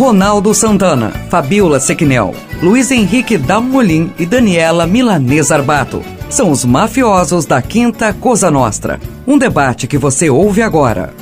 Ronaldo Santana, Fabiola Sequinel, Luiz Henrique Dalmolin e Daniela Milanês Arbato. São os mafiosos da Quinta Cosa Nostra. Um debate que você ouve agora.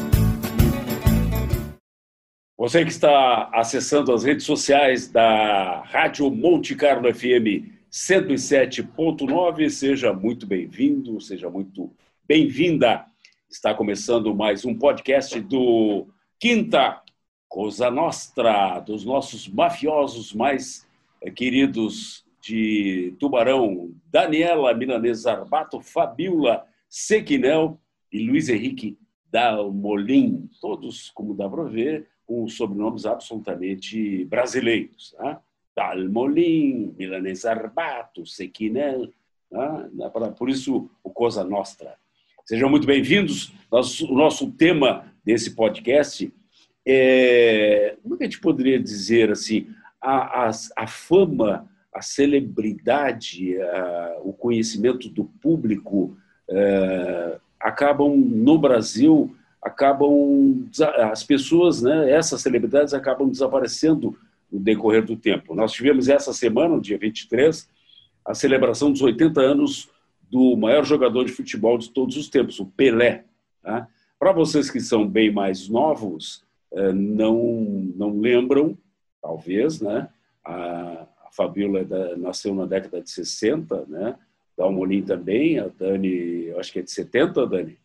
Você que está acessando as redes sociais da Rádio Monte Carlo FM 107.9, seja muito bem-vindo, seja muito bem-vinda. Está começando mais um podcast do Quinta Cosa Nostra, dos nossos mafiosos mais eh, queridos de Tubarão, Daniela Milanês Arbato, Fabiola Sequinel e Luiz Henrique Dalmolin, todos, como dá para ver, com sobrenomes absolutamente brasileiros. Né? Dalmolin, Milanês Arbato, Sequinel, né? por isso o Cosa Nostra. Sejam muito bem-vindos. O nosso tema desse podcast é, como é que a gente poderia dizer assim, a, a, a fama, a celebridade, a, o conhecimento do público é, acabam no Brasil acabam as pessoas, né, essas celebridades acabam desaparecendo no decorrer do tempo. Nós tivemos essa semana, no dia 23, a celebração dos 80 anos do maior jogador de futebol de todos os tempos, o Pelé. Tá? Para vocês que são bem mais novos, não, não lembram, talvez, né? A, a Fabíola é nasceu na década de 60, né? Dalmolin também, a Dani, acho que é de 70, Dani?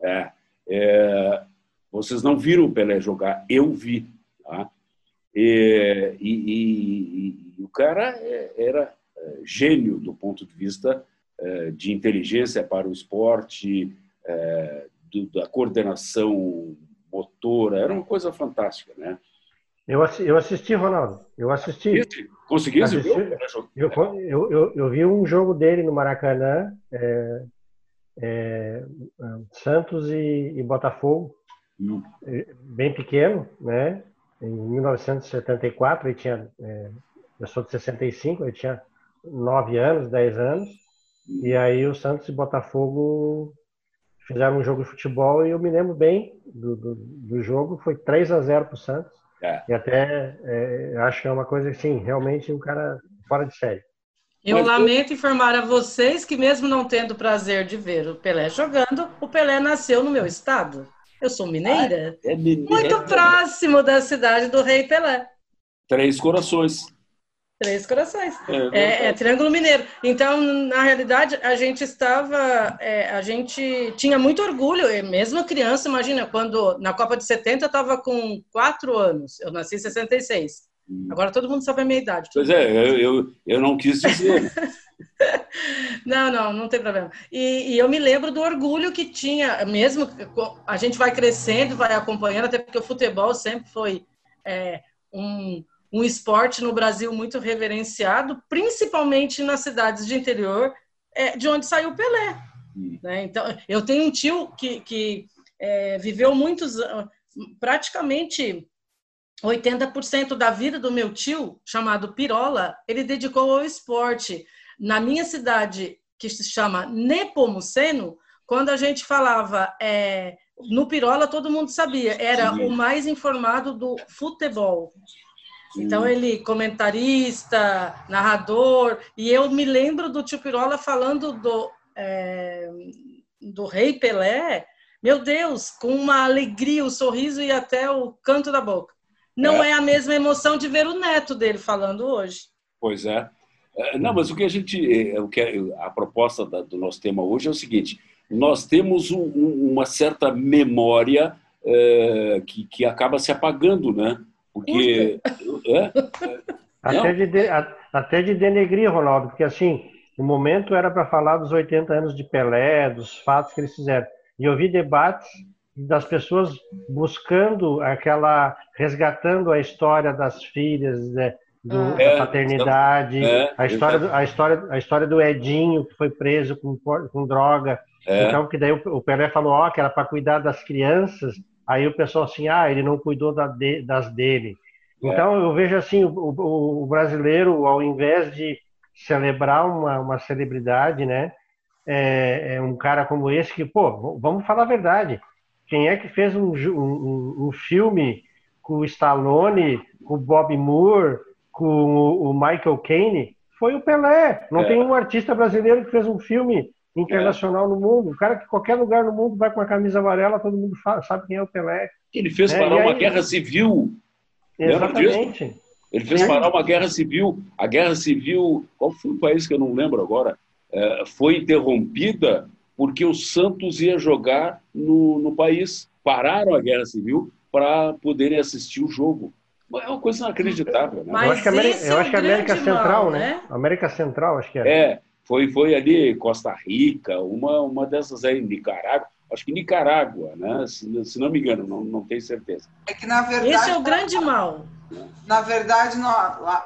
É, é, vocês não viram o Pelé jogar, eu vi. Tá? E, e, e, e o cara é, era é, gênio do ponto de vista de inteligência para o esporte, da coordenação motora, era uma coisa fantástica, né? Eu, eu assisti, Ronaldo. Eu assisti. Conseguiu assisti, eu, eu, eu, eu, vi um jogo dele no Maracanã, é, é, Santos e, e Botafogo, hum. É, bem pequeno, né? Em 1974, ele tinha. É, eu sou de 65, ele tinha 9 anos, 10 anos. Hum. E aí o Santos e Botafogo fizeram um jogo de futebol e eu me lembro bem do, do, do jogo, foi 3 a 0 para o Santos. É. E até é, acho que é uma coisa assim, realmente um cara fora de série. Eu Mas lamento eu... informar a vocês que, mesmo não tendo o prazer de ver o Pelé jogando, o Pelé nasceu no meu estado. Eu sou mineira, ah, é mineira. muito próximo da cidade do Rei Pelé. Três corações. Três corações. É, é, é, Triângulo Mineiro. Então, na realidade, a gente estava. É, a gente tinha muito orgulho, mesmo criança, imagina, quando na Copa de 70 eu estava com quatro anos. Eu nasci em 66. Hum. Agora todo mundo sabe a minha idade. Pois é, eu, eu, eu não quis dizer. não, não, não tem problema. E, e, eu me lembro do orgulho que tinha, mesmo a gente vai crescendo, vai acompanhando, até porque o futebol sempre foi é, um um esporte no Brasil muito reverenciado, principalmente nas cidades de interior, é, de onde saiu o Pelé. Né? Então, eu tenho um tio que, que é, viveu muitos, praticamente 80% da vida do meu tio, chamado Pirola, ele dedicou ao esporte. Na minha cidade, que se chama Nepomuceno, quando a gente falava é, no Pirola, todo mundo sabia, era Sim. o mais informado do futebol. Então ele comentarista, narrador, e eu me lembro do tio Pirola falando do é, do Rei Pelé, meu Deus, com uma alegria, o sorriso e até o canto da boca. Não é, é a mesma emoção de ver o neto dele falando hoje. Pois é. é não, mas o que a gente, é, o que a proposta do nosso tema hoje é o seguinte: nós temos um, uma certa memória é, que, que acaba se apagando, né? Porque. É? Até, de, até de denegrir, Ronaldo, porque assim, o momento era para falar dos 80 anos de Pelé, dos fatos que eles fizeram. E eu vi debates das pessoas buscando aquela, resgatando a história das filhas, né, do, ah. da paternidade, é, a, história do, a, história, a história do Edinho, que foi preso com, com droga. É. Então, que daí o, o Pelé falou ó, que era para cuidar das crianças Aí o pessoal assim, ah, ele não cuidou da de, das dele. É. Então eu vejo assim, o, o, o, brasileiro, ao invés de celebrar uma, uma celebridade, né, é, é, um cara como esse que, pô, vamos falar a verdade. Quem é que fez um, um, um filme com o Stallone, com o Bob Moore, com o Michael Caine, foi o Pelé. Não é. tem um artista brasileiro que fez um filme internacional é. no mundo. O cara que qualquer lugar no mundo vai com a camisa amarela, todo mundo sabe quem é o Pelé. Ele fez é, parar uma guerra civil. Exatamente. Ele fez parar uma guerra civil. A guerra civil, qual foi o país que eu não lembro agora? É, foi interrompida porque o Santos ia jogar no, no país. Pararam a guerra civil para poderem assistir o jogo. É uma coisa inacreditável, né? Mas eu acho que a América, eu acho que a América Central, mal, né? né? América Central, acho que era. É, foi, foi ali Costa Rica, uma, uma dessas aí, Nicarágua. Acho que Nicarágua, né? Se, se não me engano, não, não tenho certeza. É que, na verdade... Esse é o grande mal. Na verdade,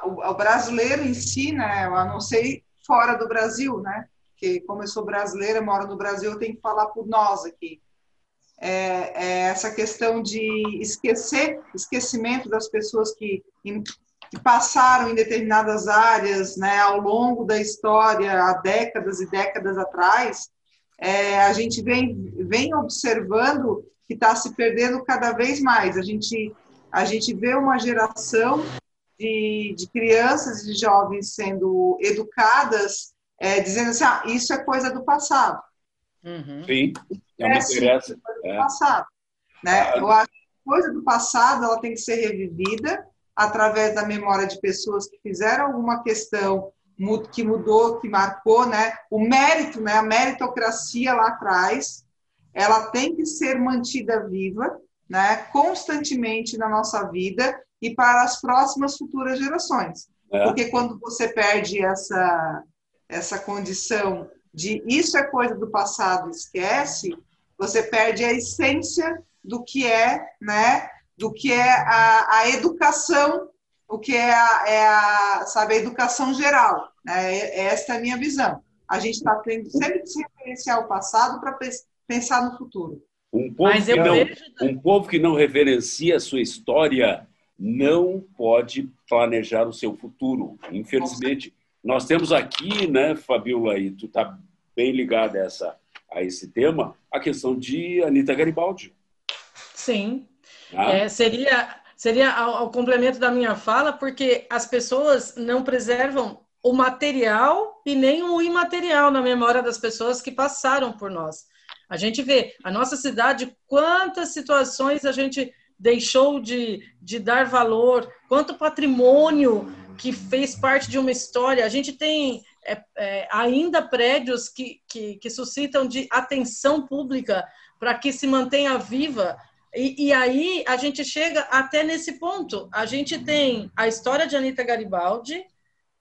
o, o brasileiro em si, né? Eu não sei fora do Brasil, né? Porque como eu sou brasileira, moro no Brasil, eu tenho que falar por nós aqui é, é essa questão de esquecer, esquecimento das pessoas que, que passaram em determinadas áreas né, ao longo da história, há décadas e décadas atrás, é, a gente vem, vem observando que está se perdendo cada vez mais. A gente, a gente vê uma geração de, de crianças e de jovens sendo educadas, é, dizendo assim: ah, isso é coisa do passado. Uhum. Sim, não me interessa. É. Passado, né? Ah. Eu acho que coisa do passado ela tem que ser revivida através da memória de pessoas que fizeram alguma questão que mudou, que marcou, né? O mérito, né? A meritocracia lá atrás, ela tem que ser mantida viva, né? Constantemente na nossa vida e para as próximas futuras gerações. É. Porque quando você perde essa essa condição de isso é coisa do passado, esquece, você perde a essência do que é, né, do que é a, a educação, o que é a, é a, sabe, a educação geral. Né? Esta é a minha visão. A gente está tendo sempre que se referenciar o passado para pensar no futuro. Um povo, que não, vejo... um povo que não reverencia a sua história não pode planejar o seu futuro. Infelizmente, nós temos aqui, né, Fabiola, e tu está bem ligada a, essa, a esse tema, a questão de Anitta Garibaldi. Sim. Ah. É, seria seria ao, ao, complemento da minha fala, porque as pessoas não preservam o material e nem o imaterial na memória das pessoas que passaram por nós. A gente vê a nossa cidade, quantas situações a gente deixou de, de dar valor, quanto patrimônio que fez parte de uma história. A gente tem é, é, ainda prédios que, que, que, suscitam de atenção pública para que se mantenha viva. E, e, aí a gente chega até nesse ponto. A gente tem a história de Anitta Garibaldi,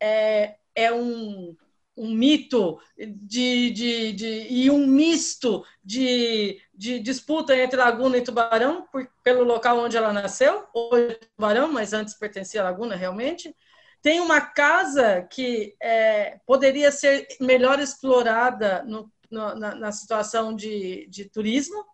é, é um, um mito de, de, de, e um misto de, de disputa entre Laguna e Tubarão, por, pelo local onde ela nasceu, hoje Tubarão, mas antes pertencia a Laguna realmente. Tem uma casa que é, poderia ser melhor explorada no, no, na, na, situação de, de turismo,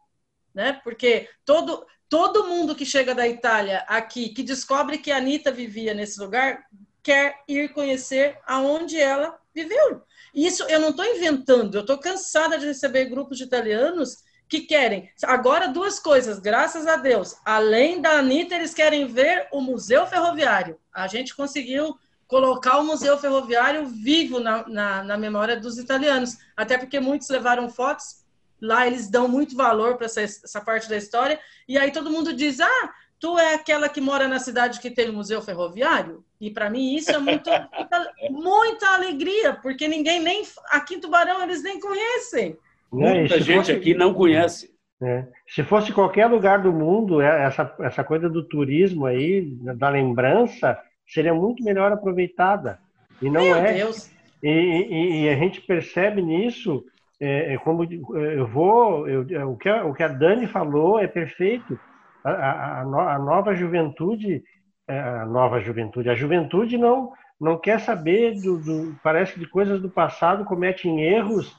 né? Porque todo, todo mundo que chega da Itália aqui, que descobre que a Anitta vivia nesse lugar, quer ir conhecer aonde ela viveu. Isso eu não estou inventando, eu estou cansada de receber grupos de italianos que querem. Agora, duas coisas, graças a Deus. Além da Anitta, eles querem ver o Museu Ferroviário. A gente conseguiu colocar o Museu Ferroviário vivo na, na, na memória dos italianos. Até porque muitos levaram fotos, lá eles dão muito valor para essa, essa parte da história. E aí todo mundo diz: ah, tu é aquela que mora na cidade que tem o Museu Ferroviário? E para mim isso é muito, muita, muita, alegria, porque ninguém nem aqui em Tubarão eles nem conhecem. Muita gente fosse, aqui não conhece. É, se fosse qualquer lugar do mundo, é, essa, essa coisa do turismo aí, da lembrança, seria muito melhor aproveitada. E não Meu é. Deus. E, e, e, a gente percebe nisso, é, é como eu vou, eu, é, o, que a, o que a Dani falou é perfeito. A, a, a nova juventude, é, a nova juventude, a juventude não não quer saber do, do parece que de coisas do passado cometem erros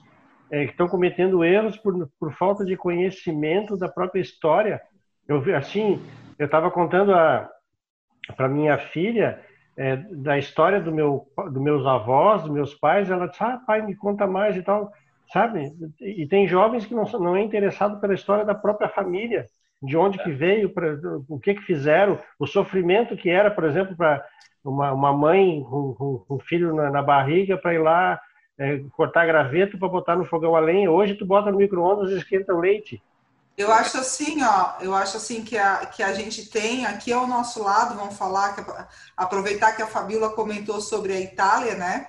é, estão cometendo erros por, por falta de conhecimento da própria história. Eu assim, eu estava contando para minha filha é, da história do meu, dos meus avós, dos meus pais. Ela disse: "Ah, pai, me conta mais e tal", sabe? E tem jovens que não não é interessado pela história da própria família. de onde que veio, pra, o que que fizeram, o sofrimento que era, por exemplo, para uma, uma mãe com, um filho na, na barriga para ir lá é, cortar graveto para botar no fogão a lenha. Hoje tu bota no micro-ondas e esquenta o leite. Eu acho assim, ó, eu acho assim que a, que a gente tem aqui ao nosso lado, vamos falar, que, aproveitar que a Fabíola comentou sobre a Itália, né?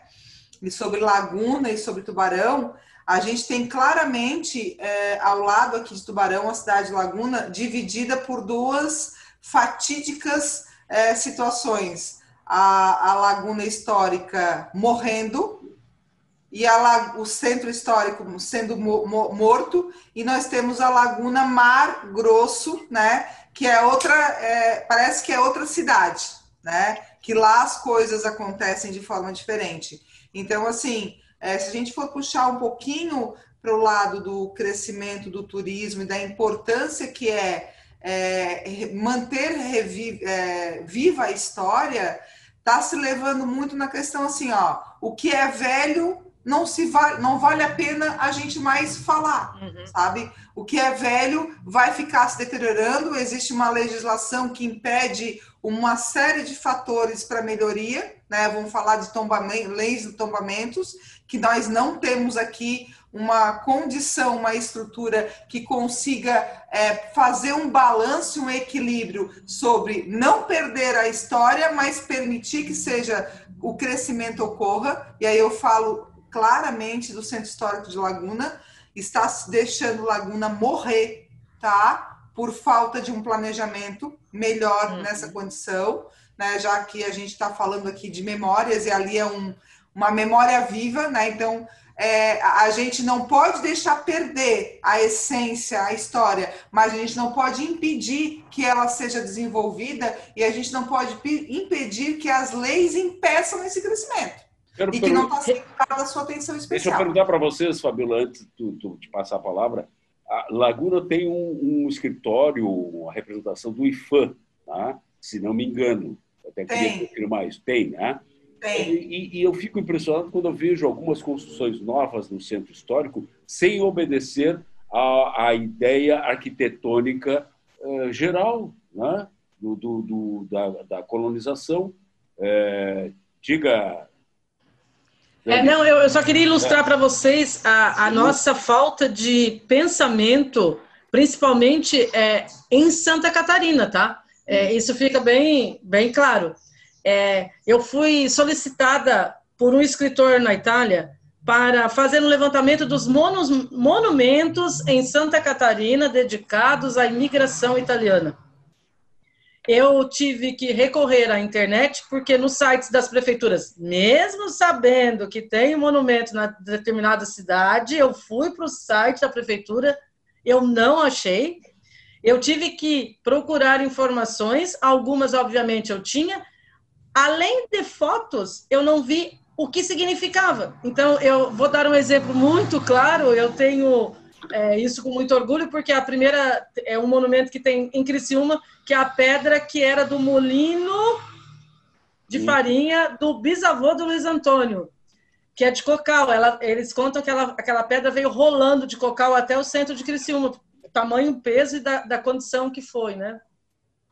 E sobre Laguna e sobre Tubarão, a gente tem claramente é, ao lado aqui de Tubarão, a cidade de Laguna, dividida por duas fatídicas é, situações. A, a Laguna Histórica morrendo, e a, o centro histórico sendo mo, mo, morto, e nós temos a Laguna Mar Grosso, né, que é outra, é, parece que é outra cidade, né, que lá as coisas acontecem de forma diferente. Então, assim, é, se a gente for puxar um pouquinho para o lado do crescimento do turismo e da importância que é, é manter é, viva a história, está se levando muito na questão assim, ó, o que é velho não se vale, não vale a pena a gente mais falar, uhum. sabe? O que é velho vai ficar se deteriorando, existe uma legislação que impede uma série de fatores para melhoria, né? Vamos falar de tombamento, leis de tombamentos, que nós não temos aqui uma condição, uma estrutura que consiga é, fazer um balanço, um equilíbrio sobre não perder a história, mas permitir que seja o crescimento ocorra. E aí eu falo claramente do Centro Histórico de Laguna, está deixando Laguna morrer, tá? Por falta de um planejamento melhor uhum. nessa condição, né? Já que a gente está falando aqui de memórias e ali é um, uma memória viva, né? Então é, a gente não pode deixar perder a essência, a história, mas a gente não pode impedir que ela seja desenvolvida e a gente não pode impedir que as leis impeçam esse crescimento. Quero e que não está sendo dada sua atenção especial. Deixa eu perguntar para vocês, Fabiola, antes de passar a palavra. A Laguna tem um, um, escritório, uma representação do IFAM, tá? se não me engano. Até queria tem. confirmar isso. Tem, né? Tem. E, e, eu fico impressionado quando eu vejo algumas construções novas no centro histórico sem obedecer à, à ideia arquitetônica uh, geral né? do, do, do da, da, colonização. É, diga, é, não, eu, só queria ilustrar para vocês a, a, nossa falta de pensamento, principalmente é, em Santa Catarina, tá? É, isso fica bem, bem claro. É, eu fui solicitada por um escritor na Itália para fazer um levantamento dos monos, monumentos em Santa Catarina dedicados à imigração italiana eu tive que recorrer à internet, porque nos sites das prefeituras, mesmo sabendo que tem um monumento na determinada cidade, eu fui para o site da prefeitura, eu não achei. Eu tive que procurar informações, algumas, obviamente, eu tinha. Além de fotos, eu não vi o que significava. Então, eu vou dar um exemplo muito claro. Eu tenho é, isso com muito orgulho, porque a primeira é um monumento que tem em Criciúma, que é a pedra que era do molino de farinha do bisavô do Luiz Antônio, que é de Cocal. Ela, eles contam que ela, aquela pedra veio rolando de Cocal até o centro de Criciúma, tamanho, peso e da, da condição que foi, né?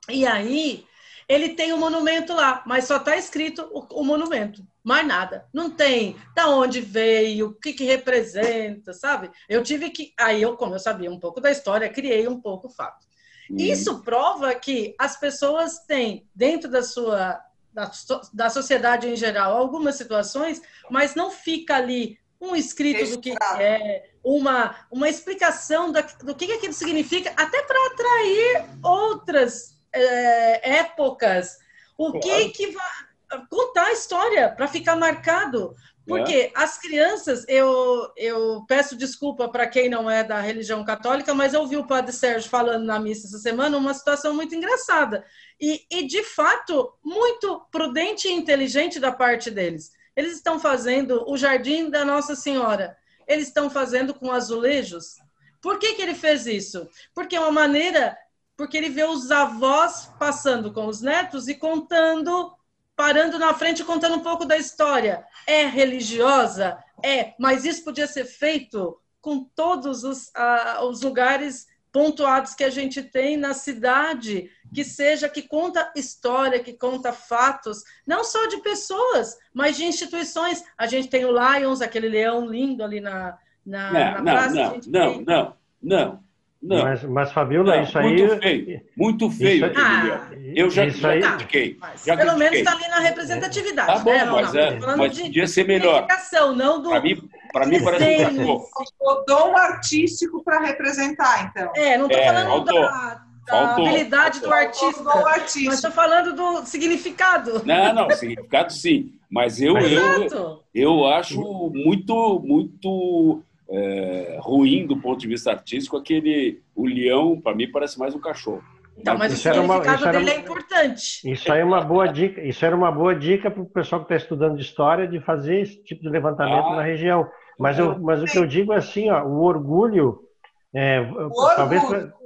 E aí, ele tem um monumento lá, mas só está escrito o, o, monumento, mais nada. Não tem da onde veio, o que, que representa, sabe? Eu tive que. Aí eu, como eu sabia um pouco da história, criei um pouco o fato. Hum. Isso prova que as pessoas têm, dentro da sua. Da, da sociedade em geral, algumas situações, mas não fica ali um escrito do que é, uma, uma explicação da, do que, que aquilo significa, até para atrair outras é, épocas, o que que vai contar a história para ficar marcado. Porque é. as crianças, eu, eu peço desculpa para quem não é da religião católica, mas eu ouvi o padre Sérgio falando na missa essa semana uma situação muito engraçada. E, e de fato, muito prudente e inteligente da parte deles. Eles estão fazendo o jardim da Nossa Senhora. Eles estão fazendo com azulejos. Por que, que ele fez isso? Porque é uma maneira porque ele vê os avós passando com os netos e contando, parando na frente contando um pouco da história. É religiosa? É, mas isso podia ser feito com todos os, uh, os lugares pontuados que a gente tem na cidade, que seja que conta história, que conta fatos, não só de pessoas, mas de instituições. A gente tem o Lions, aquele leão lindo ali na, na, não, na praça. Não, não, não, não, não. Mas, mas Fabiola, não, isso aí. Muito feio, muito feio aquele ah, Eu já, já aí... critiquei. Já pelo menos está ali na representatividade. Tá bom, né, mas, é, mas de podia ser melhor. Não do... Para mim, para mim parece um cachorro. O dom artístico para representar, então. É, não estou é, falando faltou, da, da habilidade faltou. do artista, artista, mas estou falando do significado. Não, não, significado sim. Mas eu, eu, eu acho muito, muito é, ruim do ponto de vista artístico, aquele o leão, para mim, parece mais um cachorro. Então, mas isso o significado uma, dele é importante. Isso aí é uma boa dica. Isso era uma boa dica para o pessoal que está estudando história de fazer esse tipo de levantamento ah, na região. Mas, eu, mas o que eu digo é assim, ó, o orgulho, é, o talvez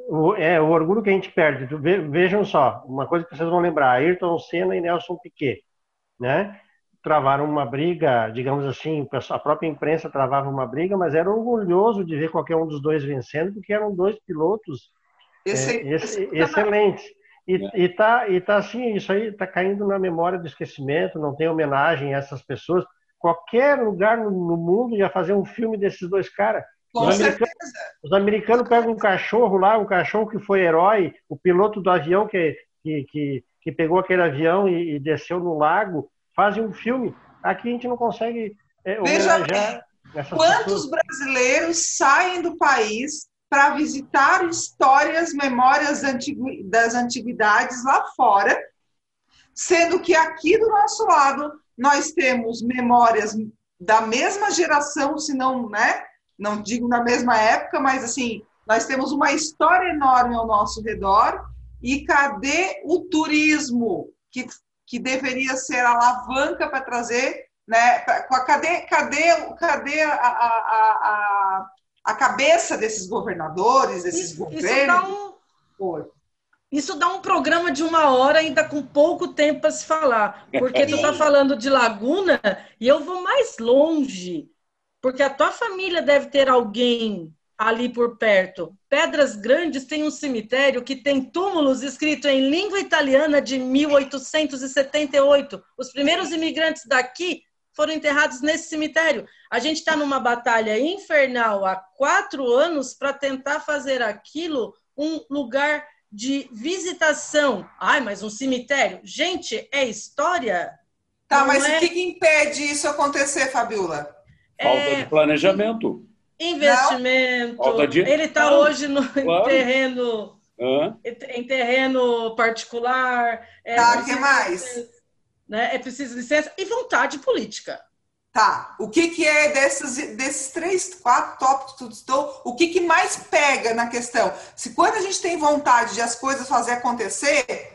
o, é o orgulho que a gente perde. Vejam só, uma coisa que vocês vão lembrar: Ayrton Senna e Nelson Piquet, né? Travaram uma briga, digamos assim, a própria imprensa travava uma briga, mas era orgulhoso de ver qualquer um dos dois vencendo, porque eram dois pilotos esse, é, esse, excelentes. E, é. e, tá, e tá assim, isso aí está caindo na memória do esquecimento, não tem homenagem a essas pessoas. Qualquer lugar no, no mundo ia fazer um filme desses dois caras. os americanos, os americanos pegam um cachorro lá, um cachorro que foi herói, o piloto do avião que, que, que, que pegou aquele avião e, e desceu no lago, fazem um filme. Aqui a gente não consegue é, Veja bem, quantos pessoas. brasileiros saem do país para visitar histórias, memórias das antiguidades lá fora, sendo que aqui do nosso lado nós temos memórias da mesma geração, se não, né? Não digo na mesma época, mas assim, nós temos uma história enorme ao nosso redor. E cadê o turismo que que deveria ser a alavanca para trazer, né? Pra, cadê, cadê, cadê a, a, a, a cabeça desses governadores, desses isso, governos? Isso dá, um, isso dá um programa de uma hora ainda com pouco tempo para se falar, porque tu está falando de Laguna e eu vou mais longe, porque a tua família deve ter alguém ali por perto. Pedras Grandes tem um cemitério que tem túmulos escritos em língua italiana de 1878. Os primeiros imigrantes daqui foram enterrados nesse cemitério. A gente está numa batalha infernal há quatro anos para tentar fazer aquilo um lugar de visitação. Ai, mas um cemitério? Gente, é história? Tá, Não mas é... o que, que impede isso acontecer, Fabiola? Falta é... de planejamento. Investimento. De... Ele está hoje no claro. terreno em terreno particular. É tá, o que mais? Né? É preciso licença e vontade política. Tá. O que, que é desses, desses três, quatro tópicos que tu estou, o que, que mais pega na questão? Se quando a gente tem vontade de as coisas fazer acontecer.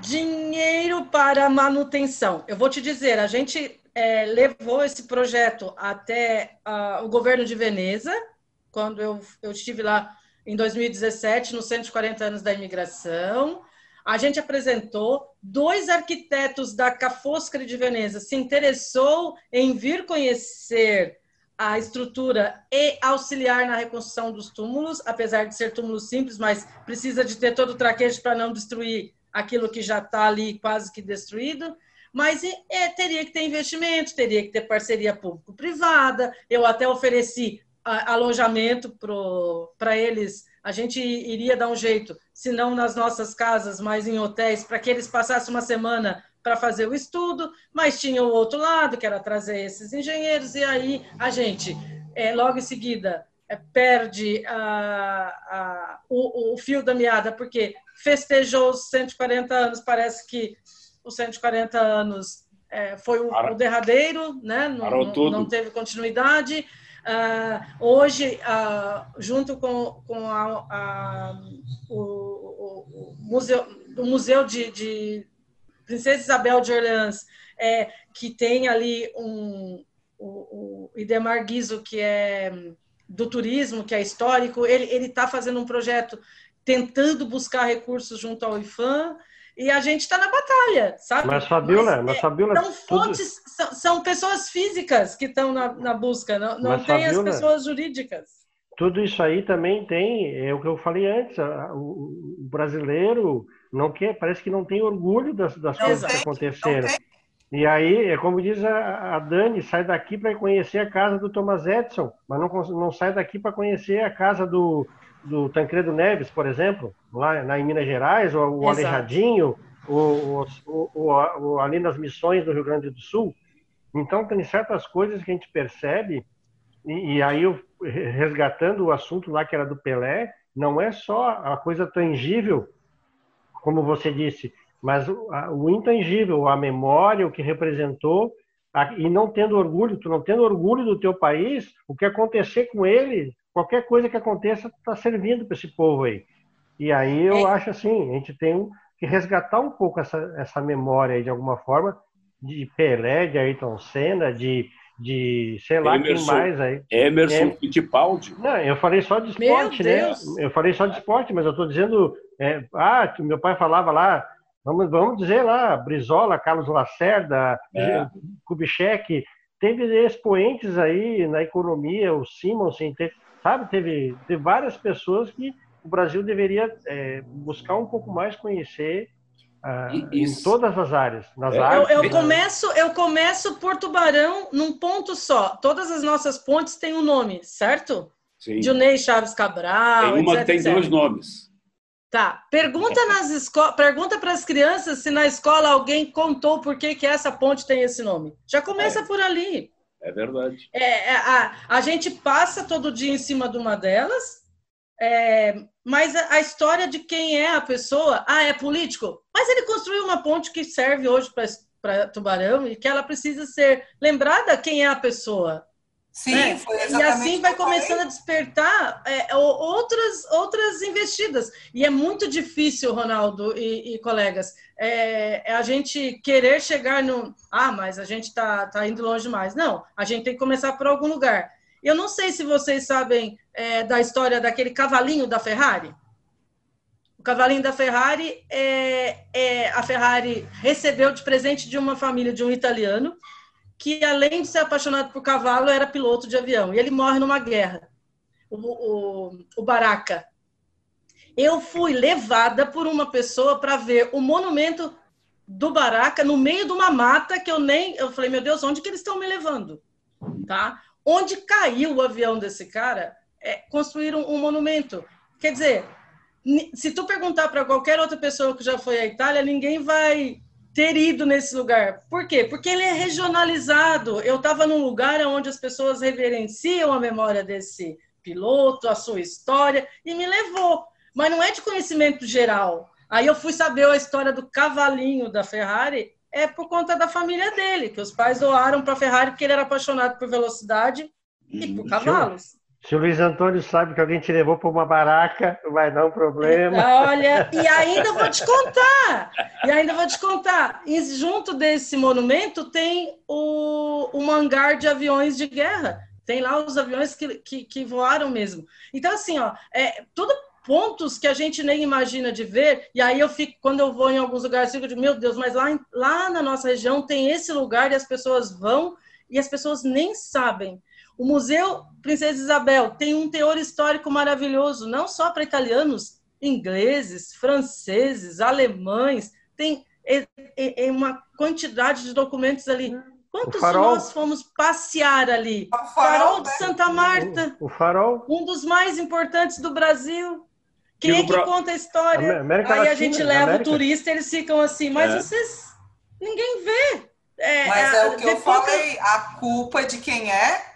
Dinheiro para manutenção. Eu vou te dizer, a gente é, levou esse projeto até uh, o governo de Veneza, quando eu, eu estive lá em 2017, nos 140 anos da imigração. A gente apresentou, dois arquitetos da Cafoscre de Veneza se interessou em vir conhecer a estrutura e auxiliar na reconstrução dos túmulos, apesar de ser túmulos simples, mas precisa de ter todo o traquejo para não destruir aquilo que já está ali quase que destruído mas é, teria que ter investimento, teria que ter parceria público-privada. Eu até ofereci alojamento para eles. A gente iria dar um jeito, se não nas nossas casas, mas em hotéis, para que eles passassem uma semana para fazer o estudo, mas tinha o outro lado, que era trazer esses engenheiros, e aí a gente, é, logo em seguida, é, perde a, a, o, o fio da meada, porque festejou os 140 anos, parece que os 140 anos é, foi o, o, derradeiro, né? não, não, não teve continuidade. Uh, hoje, uh, junto com, com a, a, o, o, o, museu, o museu de, de, Princesa Isabel de Orleans, é, que tem ali um, o, o Idemar Guizo, que é do turismo, que é histórico, ele está fazendo um projeto tentando buscar recursos junto ao IFAM, e a gente está na batalha, sabe? Mas Fabiola, mas, mas Fabiola, são fontes, tudo... são, são, pessoas físicas que estão na, na busca, não, não tem Fabiola, as pessoas jurídicas. tudo isso aí também tem, é o que eu falei antes, o, brasileiro não quer, parece que não tem orgulho das, das coisas que aconteceram. E aí, é como diz a, a Dani, sai daqui para conhecer a casa do Thomas Edison, mas não, não sai daqui para conhecer a casa do, do Tancredo Neves, por exemplo, lá, lá em Minas Gerais, ou o Alejadinho, ou, ou, ou, ou ali nas missões do Rio Grande do Sul. Então, tem certas coisas que a gente percebe e, e aí, eu, resgatando o assunto lá que era do Pelé, não é só a coisa tangível, como você disse, mas o, a, o intangível, a memória, o que representou, a, e não tendo orgulho, tu não tendo orgulho do teu país, o que acontecer com ele, qualquer coisa que aconteça, está servindo para esse povo aí. E aí eu é. acho assim, a gente tem que resgatar um pouco essa, essa memória aí, de alguma forma, de Pelé, de Ayrton Senna, de de sei lá Emerson, quem mais aí. Emerson é, Fittipaldi. Não, eu falei só de esporte, né? Eu falei só de esporte, mas eu estou dizendo, é, ah, meu pai falava lá, vamos, vamos dizer lá, Brizola, Carlos Lacerda, é. Kubitschek, teve expoentes aí na economia, o Simonsen, teve, sabe, teve, teve várias pessoas que o Brasil deveria é, buscar um pouco mais conhecer ah, em todas as áreas. Nas é, artes, eu, eu começo, eu começo por Tubarão num ponto só. Todas as nossas pontes têm um nome, certo? Sim. Junei Chaves Cabral. Tem uma etc, que tem etc. dois nomes. Tá. Pergunta nas escolas, pergunta para as crianças se na escola alguém contou por que, que essa ponte tem esse nome. Já começa é. por ali. É verdade. É, é, a, a gente passa todo dia em cima de uma delas é, mas a, a, história de quem é a pessoa, ah, é político, mas ele construiu uma ponte que serve hoje para Tubarão e que ela precisa ser lembrada quem é a pessoa. Sim, né? foi exatamente. E assim vai começando a despertar é, outras, outras investidas. E é muito difícil, Ronaldo e, e colegas, é, é, a gente querer chegar no. Ah, mas a gente está tá indo longe demais. Não, a gente tem que começar por algum lugar. Eu não sei se vocês sabem é, da história daquele cavalinho da Ferrari. O cavalinho da Ferrari, é, é, a Ferrari recebeu de presente de uma família de um italiano que, além de ser apaixonado por cavalo, era piloto de avião. E ele morre numa guerra. O, o, o. Eu fui levada por uma pessoa para ver o monumento do Baraka no meio de uma mata que eu nem. Eu falei, meu Deus, onde que eles estão me levando? Tá? Onde caiu o avião desse cara, é, construíram um monumento. Quer dizer, se tu perguntar para qualquer outra pessoa que já foi à Itália, ninguém vai ter ido nesse lugar. Por quê? Porque ele é regionalizado. Eu estava num lugar onde as pessoas reverenciam a memória desse piloto, a sua história, e me levou. Mas não é de conhecimento geral. Aí eu fui saber a história do cavalinho da Ferrari é por conta da família dele, que os pais doaram para a Ferrari porque ele era apaixonado por velocidade e por cavalos. Se o Luiz Antônio sabe que alguém te levou para uma baraca, vai dar um problema. Olha, e ainda vou te contar, e ainda vou te contar. E junto desse monumento tem o, o hangar de aviões de guerra. Tem lá os aviões que, que, que voaram mesmo. Então, assim, ó, é, tudo pontos que a gente nem imagina de ver, e aí eu fico, quando eu vou em alguns lugares, eu digo, meu Deus, mas lá, lá na nossa região tem esse lugar e as pessoas vão e as pessoas nem sabem. O Museu Princesa Isabel tem um teor histórico maravilhoso, não só para italianos, ingleses, franceses, alemães, tem uma quantidade de documentos ali. Quantos de nós fomos passear ali? O farol, farol de Santa Marta. O, o farol. Um dos mais importantes do Brasil. Quem é que conta a história? América Aí Latina, a gente leva América. o turista, eles ficam assim, mas é. vocês. ninguém vê. É, mas é, é o que eu falei, a culpa é de quem é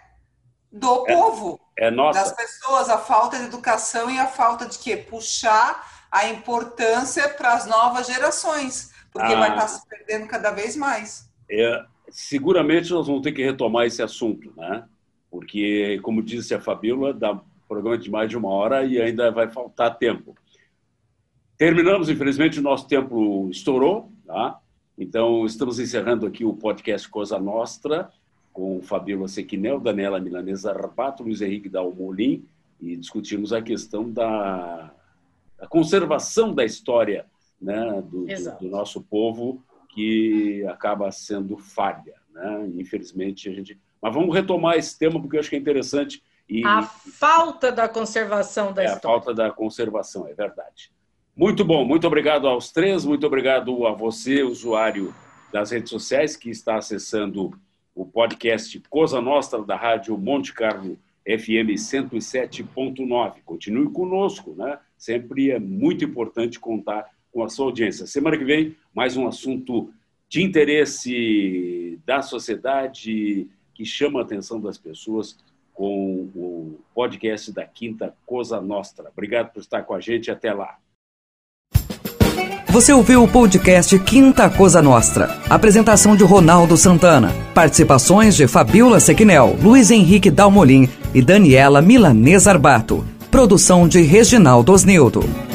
do é, povo. É nossa. Das pessoas, a falta de educação e a falta de quê? Puxar a importância para as novas gerações, porque ah, vai estar se perdendo cada vez mais. É, seguramente nós vamos ter que retomar esse assunto, né? Porque, como disse a Fabíola, dá programa de mais de uma hora e ainda vai faltar tempo. Terminamos, infelizmente, o nosso tempo estourou, tá? Então, estamos encerrando aqui o podcast Cosa Nostra, com Fabíola Sequinel, Daniela Milanesa Rapato, Luiz Henrique Dalmolin, e discutimos a questão da, da conservação da história né, do, do, do, nosso povo, que acaba sendo falha. Né? Infelizmente, a gente. Mas vamos retomar esse tema, porque eu acho que é interessante E, a falta da conservação da é, história. A falta da conservação, é verdade. Muito bom, muito obrigado aos três, muito obrigado a você, usuário das redes sociais, que está acessando o podcast Cosa Nostra da Rádio Monte Carlo FM 107.9. Continue conosco, né? Sempre é muito importante contar com a sua audiência. Semana que vem, mais um assunto de interesse da sociedade que chama a atenção das pessoas com o podcast da Quinta Cosa Nostra. Obrigado por estar com a gente. Até lá. Você ouviu o podcast Quinta Cosa Nostra. Apresentação de Ronaldo Santana. Participações de Fabiola Sequinel, Luiz Henrique Dalmolin e Daniela Milanês Arbato. Produção de Reginaldo Osnildo.